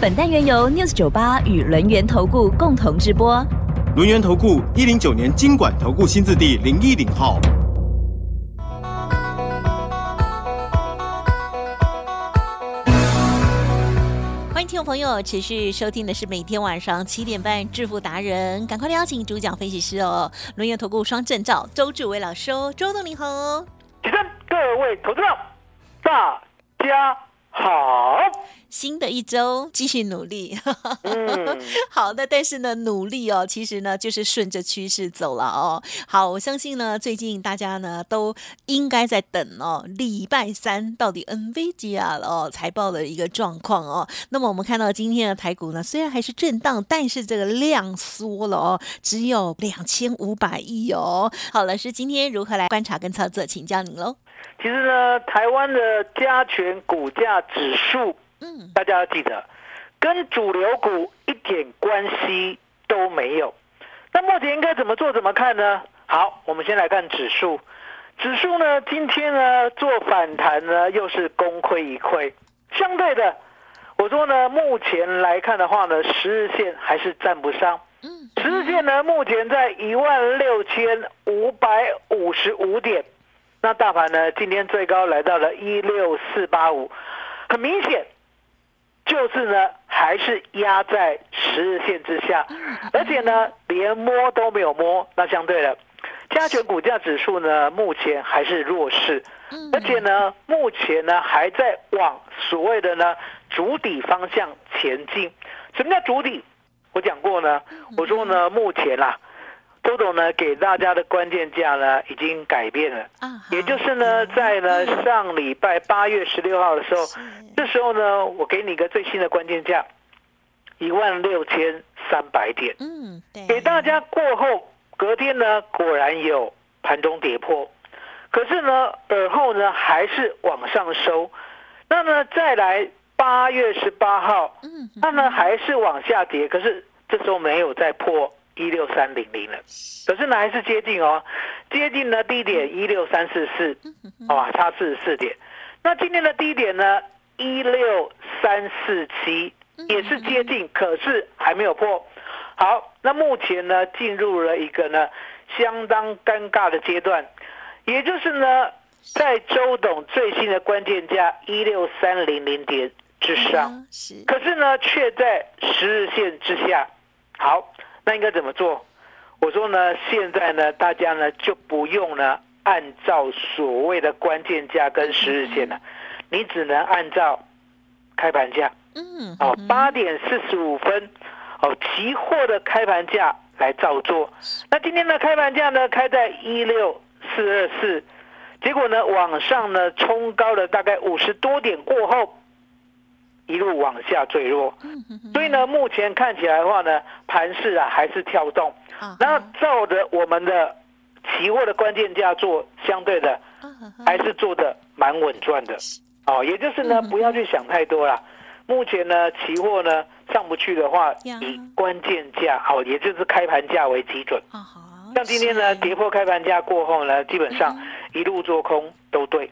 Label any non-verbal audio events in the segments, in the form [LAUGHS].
本单元由 News 九八与轮源投顾共同直播。轮源投顾一零九年经管投顾新字第零一零号。欢迎听众朋友持续收听的是每天晚上七点半致富达人，赶快邀请主讲分析师哦，轮源投顾双证照周志伟老师哦，周总你好。起身，各位投资者，大家好。新的一周继续努力，[LAUGHS] 好的，但是呢，努力哦，其实呢就是顺着趋势走了哦。好，我相信呢，最近大家呢都应该在等哦，礼拜三到底 NVIDIA 哦财报的一个状况哦。那么我们看到今天的台股呢，虽然还是震荡，但是这个量缩了哦，只有两千五百亿哦。好，老师今天如何来观察跟操作，请教您喽。其实呢，台湾的加权股价指数。嗯，大家要记得，跟主流股一点关系都没有。那目前应该怎么做？怎么看呢？好，我们先来看指数。指数呢，今天呢做反弹呢，又是功亏一篑。相对的，我说呢，目前来看的话呢，十日线还是站不上。嗯，十日线呢，目前在一万六千五百五十五点。那大盘呢，今天最高来到了一六四八五，很明显。就是呢，还是压在十日线之下，而且呢，连摸都没有摸。那相对的，加权股价指数呢，目前还是弱势，而且呢，目前呢，还在往所谓的呢主底方向前进。什么叫主底？我讲过呢，我说呢，目前啦。周董呢给大家的关键价呢已经改变了，也就是呢在呢上礼拜八月十六号的时候，这时候呢我给你个最新的关键价，一万六千三百点。嗯，给大家过后，隔天呢果然有盘中跌破，可是呢耳后呢还是往上收，那呢再来八月十八号，嗯，那呢还是往下跌，可是这时候没有再破。一六三零零了，可是呢还是接近哦，接近呢低点一六三四四，好吧，差四十四点。那今天的低点呢一六三四七也是接近，可是还没有破。好，那目前呢进入了一个呢相当尴尬的阶段，也就是呢在周董最新的关键价一六三零零点之上，可是呢却在十日线之下。好。那应该怎么做？我说呢，现在呢，大家呢就不用呢按照所谓的关键价跟十日线了，你只能按照开盘价，嗯，哦，八点四十五分，哦，期货的开盘价来照做。那今天的开盘价呢，开在一六四二四，结果呢，往上呢冲高了大概五十多点过后。往下坠落，所以呢，目前看起来的话呢，盘势啊还是跳动。那照着我们的期货的关键价做，相对的还是做的蛮稳赚的。哦，也就是呢，不要去想太多了。目前呢，期货呢上不去的话，以关键价好，也就是开盘价为基准。像今天呢，跌破开盘价过后呢，基本上一路做空都对，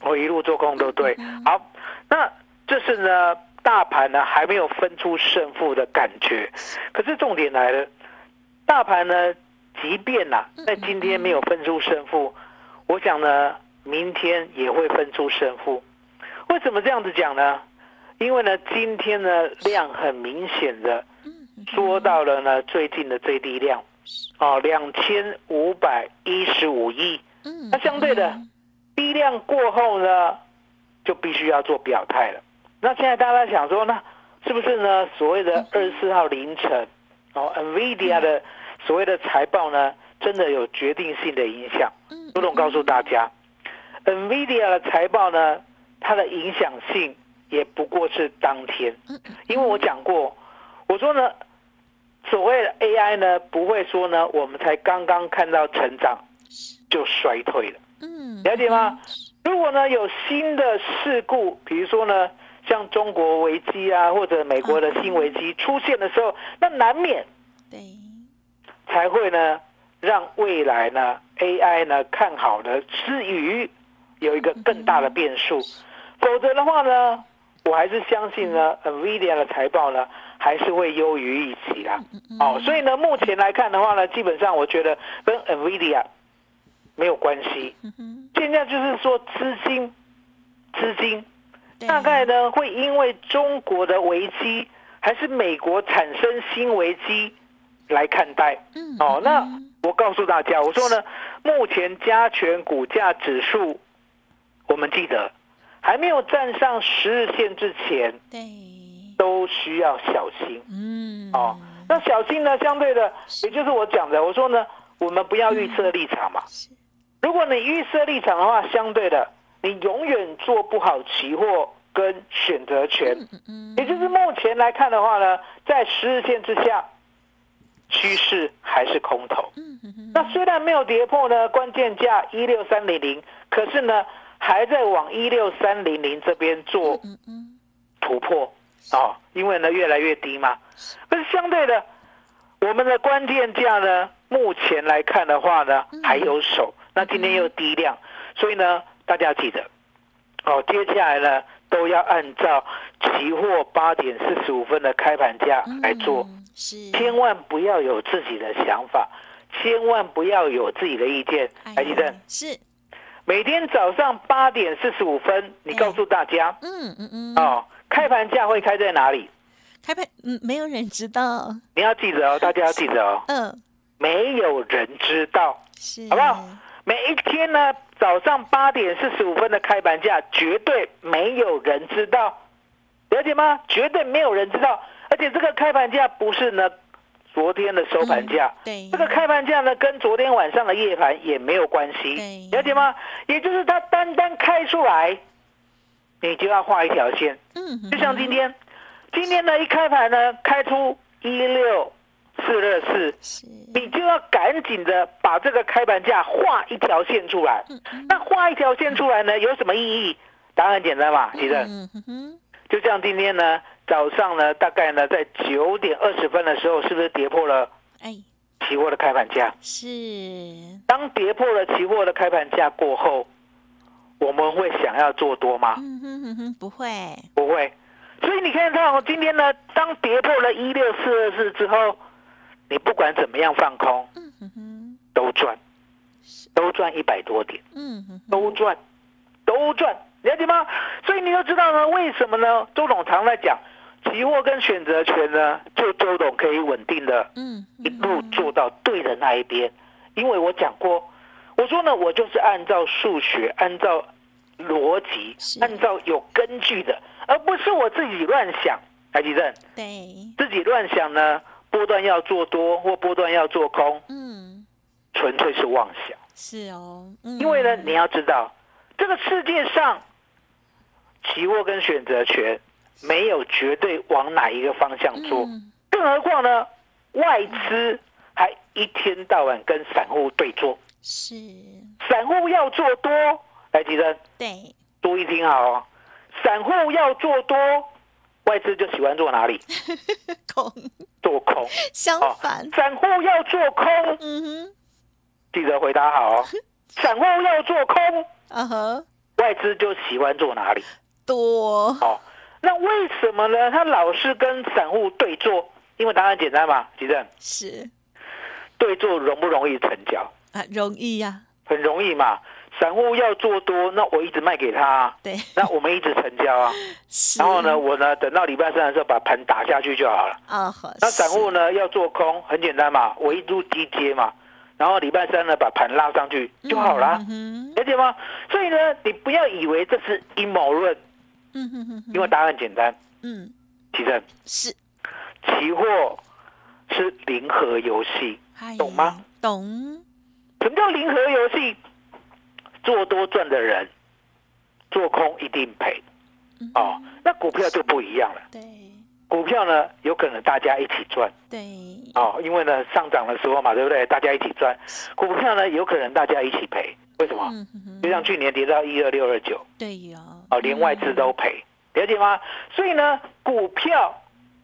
我一路做空都对。好，那。这是呢，大盘呢还没有分出胜负的感觉，可是重点来了，大盘呢，即便呐在今天没有分出胜负，我想呢，明天也会分出胜负。为什么这样子讲呢？因为呢，今天呢量很明显的说到了呢最近的最低量，哦，两千五百一十五亿。那相对的低量过后呢，就必须要做表态了。那现在大家想说，那是不是呢？所谓的二十四号凌晨，哦，NVIDIA 的所谓的财报呢，真的有决定性的影响。朱总告诉大家，NVIDIA 的财报呢，它的影响性也不过是当天。因为我讲过，我说呢，所谓的 AI 呢，不会说呢，我们才刚刚看到成长就衰退了。嗯，了解吗？如果呢有新的事故，比如说呢，像中国危机啊，或者美国的新危机出现的时候，那难免对，才会呢让未来呢 AI 呢看好的之余，有一个更大的变数。否则的话呢，我还是相信呢，NVIDIA 的财报呢还是会优于预期啦。哦，所以呢，目前来看的话呢，基本上我觉得跟 NVIDIA 没有关系。现在就是说资金，资金大概呢会因为中国的危机，还是美国产生新危机来看待。嗯，哦，那嗯我告诉大家，我说呢，目前加权股价指数，我们记得还没有站上十日线之前，对，都需要小心。嗯，哦，那小心呢，相对的，也就是我讲的，我说呢，我们不要预测立场嘛。是，如果你预设立场的话，相对的，你永远做不好期货跟选择权。也就是目前来看的话呢，在十日线之下，趋势还是空头。那虽然没有跌破呢关键价一六三零零，可是呢还在往一六三零零这边做突破哦，因为呢越来越低嘛。可是相对的，我们的关键价呢，目前来看的话呢还有手，那今天又低量，所以呢大家记得哦，接下来呢都要按照期货八点四十五分的开盘价来做。嗯，是，千万不要有自己的想法，千万不要有自己的意见。哎台积电是，每天早上八点四十五分，你告诉大家嗯嗯嗯，哦，开盘价会开在哪里？开盘，嗯，没有人知道，你要记得哦，大家要记得哦，嗯，没有人知道。是，好不好？每一天呢，早上八点四十五分的开盘价，绝对没有人知道，了解吗？绝对没有人知道，而且这个开盘价不是呢昨天的收盘价，对，这个开盘价呢，跟昨天晚上的夜盘也没有关系，了解吗？也就是它单单开出来，你就要画一条线，嗯，就像今天，今天呢一开盘呢，开出一六四二四，是，你就要赶紧的把这个开盘价画一条线出来。嗯那画一条线出来呢，有什么意义？答案很简单嘛，其实就像今天呢早上呢，大概呢在九点二十分的时候，是不是跌破了哎，期货的开盘价？是，当跌破了期货的开盘价过后，我们会想要做多吗？嗯哼哼哼，不会，不会。所以你看到今天呢，当跌破了一六四二四之后，你不管怎么样放空，都赚，都赚一百多点，都赚，都赚，了解吗？所以你就知道呢，为什么呢？周董常在讲，期货跟选择权呢，就周董可以稳定的嗯，一路做到对的那一边，因为我讲过，我说呢，我就是按照数学，按照逻辑，按照有根据的，而不是我自己乱想。台积电对，自己乱想呢，波段要做多或波段要做空，嗯，纯粹是妄想。是哦，嗯。因为呢，你要知道，这个世界上期货跟选择权没有绝对往哪一个方向做，嗯。更何况呢，外资还一天到晚跟散户对坐，是，散户要做多，来，提升对，注意听好哦，散户要做多，外资就喜欢做哪里？[LAUGHS] 空，做空。相哦反，散户要做空，嗯哼，记得回答好哦。[LAUGHS] 散户要做空，啊呵，外资就喜欢做哪里？多，哦，那为什么呢？他老是跟散户对做，因为答案简单嘛，吉正，是对做容不容易成交？啊，容易呀，很容易嘛。散户要做多，那我一直卖给他、啊，对，那我们一直成交啊。[LAUGHS] 然后呢，我呢等到礼拜三的时候把盘打下去就好了。啊呵，那散户，呢要做空，很简单嘛，我一路低接嘛，然后礼拜三呢把盘拉上去就好了，了解吗？所以呢，你不要以为这是阴谋论，嗯哼哼哼，因为答案简单，嗯，其实是，期货是零和游戏，懂吗？懂，什么叫零和游戏？做多赚的人，做空一定赔嗯哦。那股票就不一样了，对，股票票呢，有可能大家一起赚。对。哦，因为呢上涨的时候嘛，对不对？大家一起赚。股票呢，有可能大家一起赔。为什么？就像去年跌到一二六二九。对呀。哦，连外资都赔，了解吗？所以呢，股票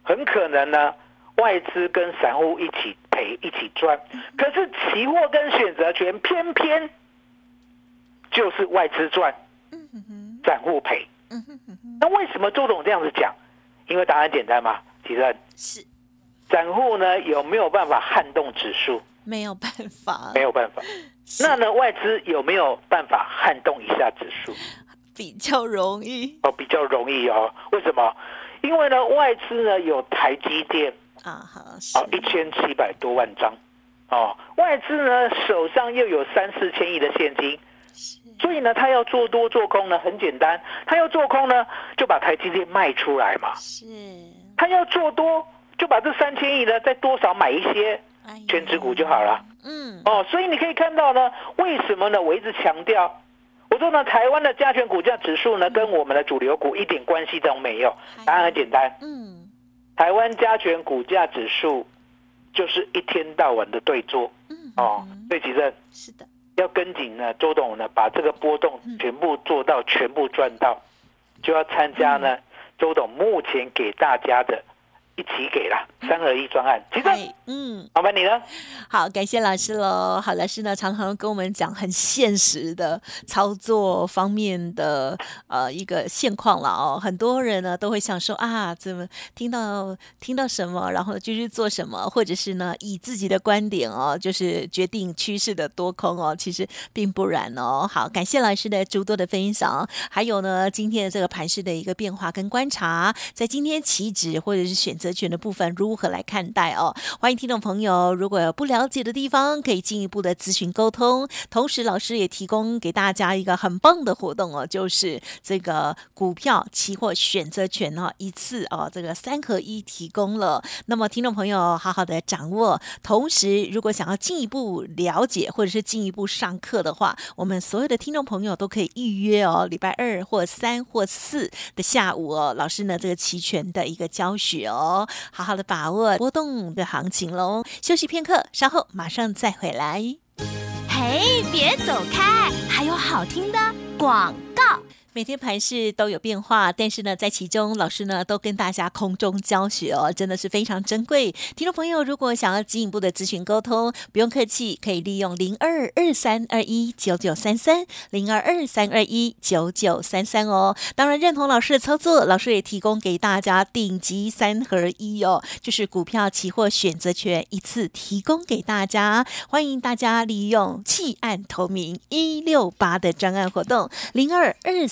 很可能呢，外资跟散户一起赔，一起赚。可是期货跟选择权偏偏就是外资赚，散户赔。那为什么周董这样子讲？因为答案简单嘛，提问是散户呢有没有办法撼动指数？没有办法，没有办法。那呢外资有没有办法撼动一下指数？比较容易哦，比较容易哦。为什么？因为呢外资呢有台积电啊，好，哦一千七百多万张哦，外资呢手上又有三四千亿的现金。所以呢，他要做多做空呢，很简单。他要做空呢，就把台积电卖出来嘛。是。他要做多，就把这三千亿呢，再多少买一些全值股就好了。嗯。哦，所以你可以看到呢，为什么呢？我一直强调，我说呢，台湾的加权股价指数呢，跟我们的主流股一点关系都没有。答案很简单。嗯。台湾加权股价指数就是一天到晚的对坐。嗯。哦，对其正。是的。要跟紧呢，周董呢，把这个波动全部做到，全部赚到，就要参加呢，周董目前给大家的。一起给了三合一专案，其实嗯，老板，你呢？好，感谢老师喽。好，老师呢常常跟我们讲很现实的操作方面的呃一个现况了哦。很多人呢都会想说啊，怎么听到听到什么，然后就去做什么，或者是呢以自己的观点哦，就是决定趋势的多空哦。其实并不然哦。好，感谢老师的诸多的分享，还有呢今天的这个盘势的一个变化跟观察，在今天起止或者是选择。权的部分如何来看待哦？欢迎听众朋友，如果有不了解的地方，可以进一步的咨询沟通。同时，老师也提供给大家一个很棒的活动哦，就是这个股票期货选择权哦，一次哦，这个三合一提供了。那么，听众朋友好好的掌握。同时，如果想要进一步了解或者是进一步上课的话，我们所有的听众朋友都可以预约哦，礼拜二或三或四的下午哦，老师呢这个期权的一个教学哦。好好的把握波动的行情喽，休息片刻，稍后马上再回来。嘿，别走开，还有好听的广。每天盘市都有变化，但是呢，在其中老师呢都跟大家空中教学哦，真的是非常珍贵。听众朋友，如果想要进一步的咨询沟通，不用客气，可以利用零二二三二一九九三三零二二三二一九九三三哦。当然认同老师的操作，老师也提供给大家顶级三合一哦，就是股票、期货、选择权一次提供给大家，欢迎大家利用弃暗投明一六八的专案活动零二二。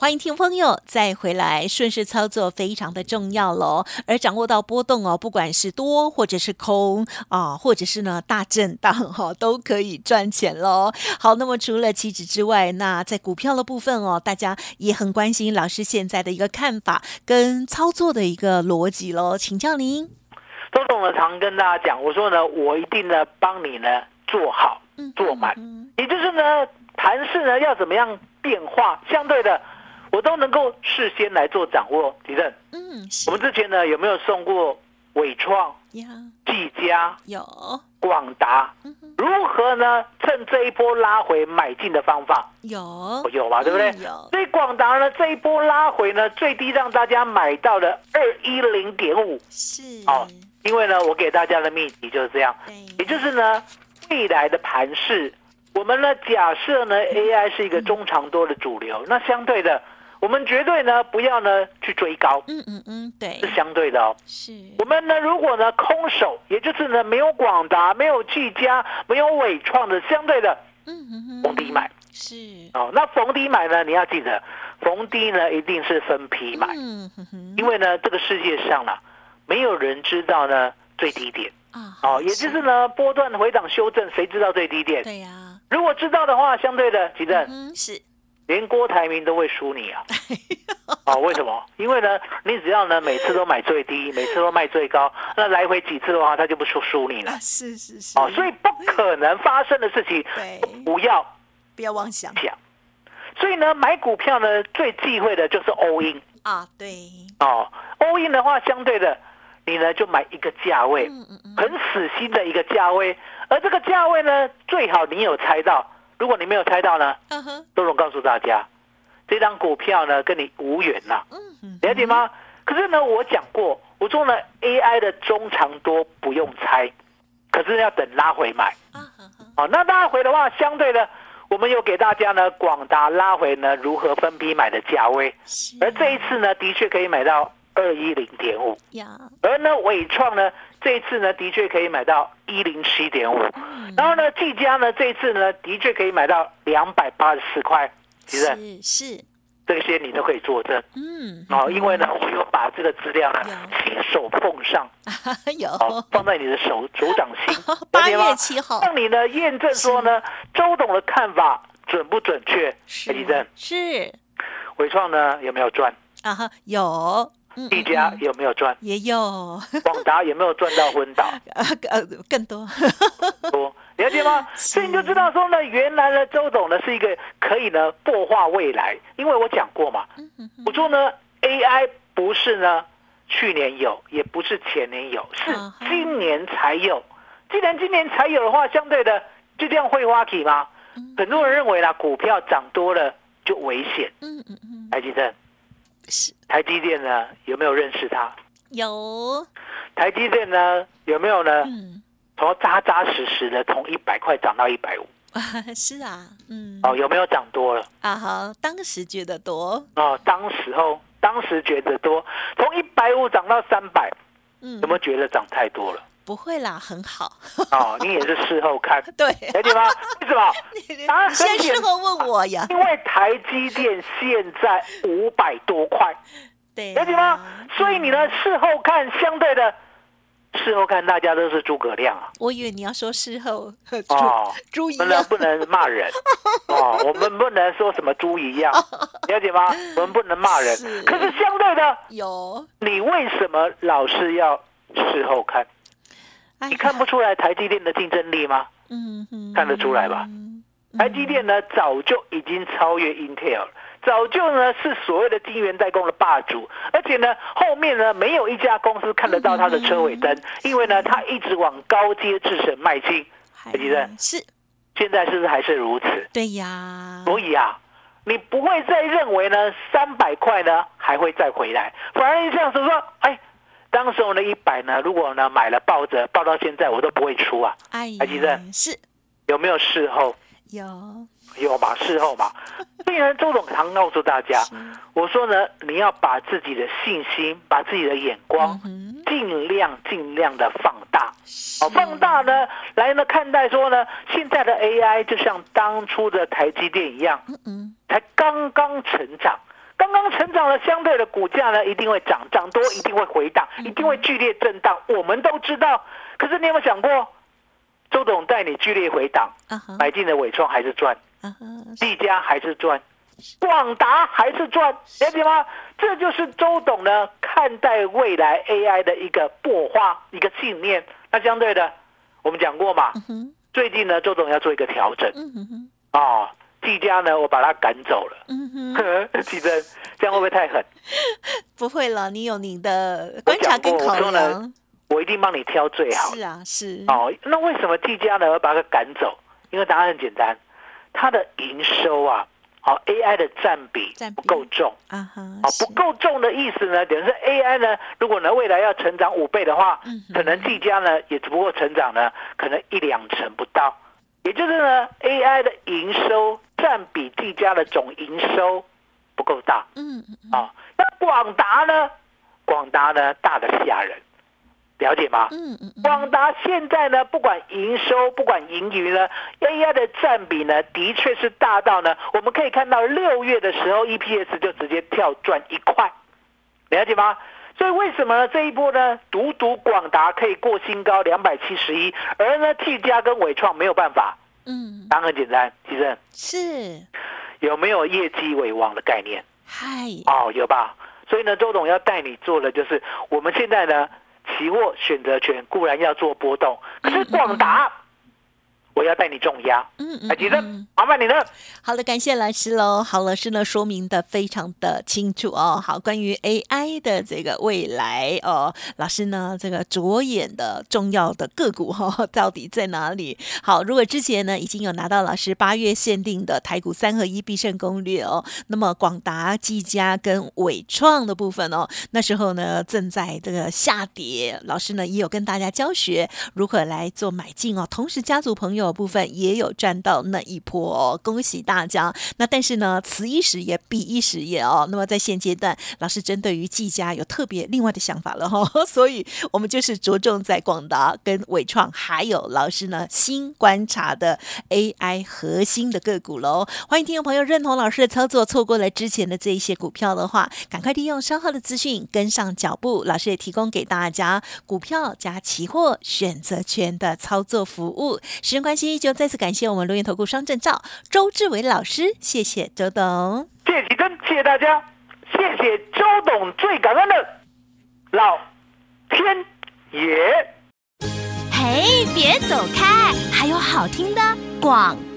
欢迎听众朋友再回来，顺势操作非常的重要喽。而掌握到波动哦，不管是多或者是空啊，或者是呢大震荡哈，都可以赚钱喽。好，那么除了期指之外，那在股票的部分哦，大家也很关心老师现在的一个看法跟操作的一个逻辑喽，请教您。周总呢常跟大家讲，我说呢，我一定呢帮你呢做好做满，也就是呢盘势呢要怎么样变化，相对的。我都能够事先来做掌握，提正。嗯，我们之前呢有没有送过伟创、技嘉、有广达？如何呢？趁这一波拉回买进的方法？有有吧，对不对？有。所以广达呢这一波拉回呢，最低让大家买到了二一零点五。是。哦，因为呢，我给大家的秘籍就是这样。也就是呢，未来的盘势，我们呢假设呢 AI 是一个中长多的主流，那相对的。我们绝对呢，不要呢去追高，嗯嗯嗯，对，是相对的哦。是，我们呢，如果呢空手，也就是呢没有广达、没有技嘉、没有伟创的相对的，嗯嗯嗯，逢低买。是。哦。那逢低买呢，你要记得，逢低呢一定是分批买，嗯哼哼因为呢这个世界上呢没有人知道呢最低点。啊，哦，也就是呢波段回档修正，谁知道最低点？对呀，如果知道的话，相对的，吉正嗯是，连郭台铭都会输你啊！哦，为什么？因为呢，你只要呢每次都买最低，每次都卖最高，那来回几次的话，他就不输输你了啊。是是是，哦，所以不可能发生的事情，不要不要妄想想。所以呢，买股票呢最忌讳的就是 all in 啊，对，哦，all in 的话，相对的，你呢就买一个价位，很死心的一个价位，而这个价位呢，最好你有猜到。如果你没有猜到呢，嗯哼，周总告诉大家，这张股票呢跟你无缘呐、了解吗？可是呢，我讲过，我做了，AI 的中长多不用猜，可是要等拉回买。啊好，那拉回的话，相对的，我们有给大家呢，广达拉回呢如何分批买的价位，而这一次呢，的确可以买到二一零点五，呀，而呢伟创呢这一次呢，的确可以买到一零七点五，嗯。然后呢技嘉呢这一次呢，的确可以买到两百八十四块，其实是是，这些你都可以作证。嗯，哦，因为呢，我有把这个资料呢亲手奉上，[LAUGHS] 有。哦，放在你的手手掌心，[LAUGHS] 八月？七号。让你呢验证说呢，周董的看法准不准确？是。是伟创呢有没有赚？啊哈，有，嗯技嘉嗯嗯有没有赚？也有，[LAUGHS] 广达有没有赚到昏倒？呃呃更多，多了解吗？[LAUGHS] 所以你就知道说呢，原来呢，周董呢是一个可以呢擘画未来，因为我讲过嘛，我说呢，AI 不是呢去年有，也不是前年有，是今年才有。既然今年才有的话，相对的就这样会挖起吗？嗯很多人认为啦，股票涨多了就危险。嗯嗯嗯，台积电，是台积电呢有没有认识他？有，台积电呢有没有呢？嗯从扎扎实实的从一百块涨到一百五啊 [LAUGHS] 是啊，嗯哦，有没有涨多了？啊好，当时觉得多，哦，当时候当时觉得多，从一百五涨到三百，嗯有没有觉得涨太多了？不会啦，很好，[LAUGHS] 哦，你也是事后看，[LAUGHS] 对，了解吗？为什么？答 [LAUGHS] 案你先事后问我呀，因为台积电现在五百多块，对，了解吗？所以你呢，事后看相对的，事后看大家都是诸葛亮啊。我以为你要说事后猪哦，猪一样，不能骂人哦，我们不能说什么猪一样，了解吗？我们不能骂人是。可是相对的，有，你为什么老是要事后看？哎你看不出来台积电的竞争力吗？看得出来吧嗯台积电呢，早就已经超越 Intel 了。早就呢是所谓的晶圆代工的霸主，而且呢后面呢没有一家公司看得到它的车尾灯，因为呢它一直往高阶制程迈进。台积电是现在是不是还是如此？对呀，所以啊，你不会再认为呢三百块呢还会再回来，反而这样子说，哎，当时候呢一百呢，如果呢买了抱着抱到现在我都不会出啊，哎台积电呀，是。有没有事后？有，有嘛，事后嘛。所以呢，周总常告诉大家，我说呢，你要把自己的信心，把自己的眼光嗯，尽量尽量的放大。哦，放大呢，来呢看待说呢，现在的 AI 就像当初的台积电一样，嗯嗯，才刚刚成长，刚刚成长了，相对的股价呢一定会涨，涨多一定会回档，一定会剧烈震荡，我们都知道。可是你有没有想过，周董带你剧烈回档，买进的伟创还是赚，啊哈，技嘉还是赚，广达还是赚，了解吗？这就是周董呢看待未来 AI 的一个擘画，一个信念。那相对的，我们讲过嘛，最近呢，周董要做一个调整。嗯哼哼，哦，技嘉呢，我把他赶走了。嗯哼，[LAUGHS] 记得这样会不会太狠？[LAUGHS] 不会了，你有你的我观察跟考量，我一定帮你挑最好的。是啊，是，哦，那为什么技嘉呢？我把它赶走？因为答案很简单，它的营收啊，好、AI 的占比不够重。啊哈，啊，是不够重的意思呢，等于是 AI 呢，如果呢未来要成长五倍的话，嗯可能技嘉呢也只不过成长呢可能一两成不到，也就是呢 AI 的营收占比技嘉的总营收不够大嗯啊。那广达呢，广达呢大的吓人，了解吗？嗯嗯嗯，广达现在呢，不管营收，不管盈余呢，AI 的占比呢，的确是大到呢，我们可以看到六月的时候，EPS 就直接跳赚一块，了解吗？所以为什么呢？这一波呢，独独广达可以过新高两百七十一，而呢 T 加跟伟创没有办法。嗯，答案很简单，其实。是，有没有业绩为王的概念？嗨，哦，有吧？所以呢，周董要带你做的就是，我们现在呢，期货选择权固然要做波动，可是广达，我要带你重压。嗯嗯哎，吉正嗯，麻烦你了。好的，感谢老师喽。好，老师呢说明的非常的清楚哦。好，关于 AI 的这个未来哦，老师呢这个着眼的重要的个股哈、哦，[LAUGHS] 到底在哪里？好，如果之前呢已经有拿到老师八月限定的台股三合一必胜攻略哦，那么广达、技嘉跟伟创的部分哦，那时候呢正在这个下跌，老师呢也有跟大家教学如何来做买进哦，同时家族朋友部分也有赚到那一波哦，恭喜大家！那但是呢，此一时也彼一时也哦。那么在现阶段，老师针对于技嘉有特别另外的想法了哈、哦，[LAUGHS] 所以我们就是着重在广达跟伟创，还有老师呢新观察的 AI 核心的个股喽。欢迎听众朋友认同老师的操作，错过了之前的这一些股票的话，赶快利用稍后的资讯跟上脚步。老师也提供给大家股票加期货选择权的操作服务。时间关系，就再次感谢我们录音投顾双证照周志伟老师，谢谢周董。谢谢谢谢大家，谢谢周董，最感恩的老天爷。嘿，别走开，还有好听的广告。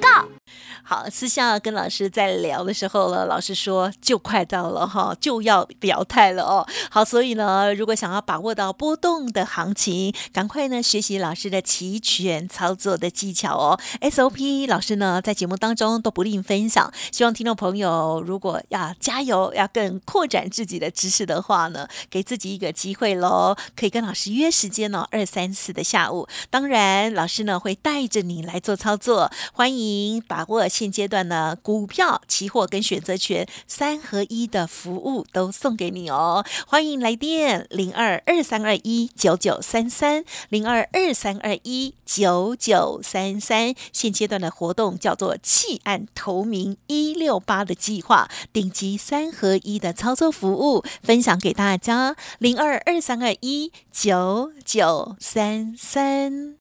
好，私下跟老师在聊的时候呢，老师说就快到了哈，就要表态了哦。好，所以呢，如果想要把握到波动的行情，赶快呢学习老师的齐全操作的技巧哦。SOP 老师呢在节目当中都不吝分享，希望听众朋友如果要加油，要更扩展自己的知识的话呢，给自己一个机会喽，可以跟老师约时间哦，二三四的下午。当然，老师呢会带着你来做操作，欢迎把握现阶段呢股票、期货跟选择权三合一的服务都送给你哦。欢迎来电零二二三二一九九三三零二二三二一九九三三。现阶段的活动叫做弃暗投明一六八的计划，顶级三合一的操作服务分享给大家零二二三二一九九三三。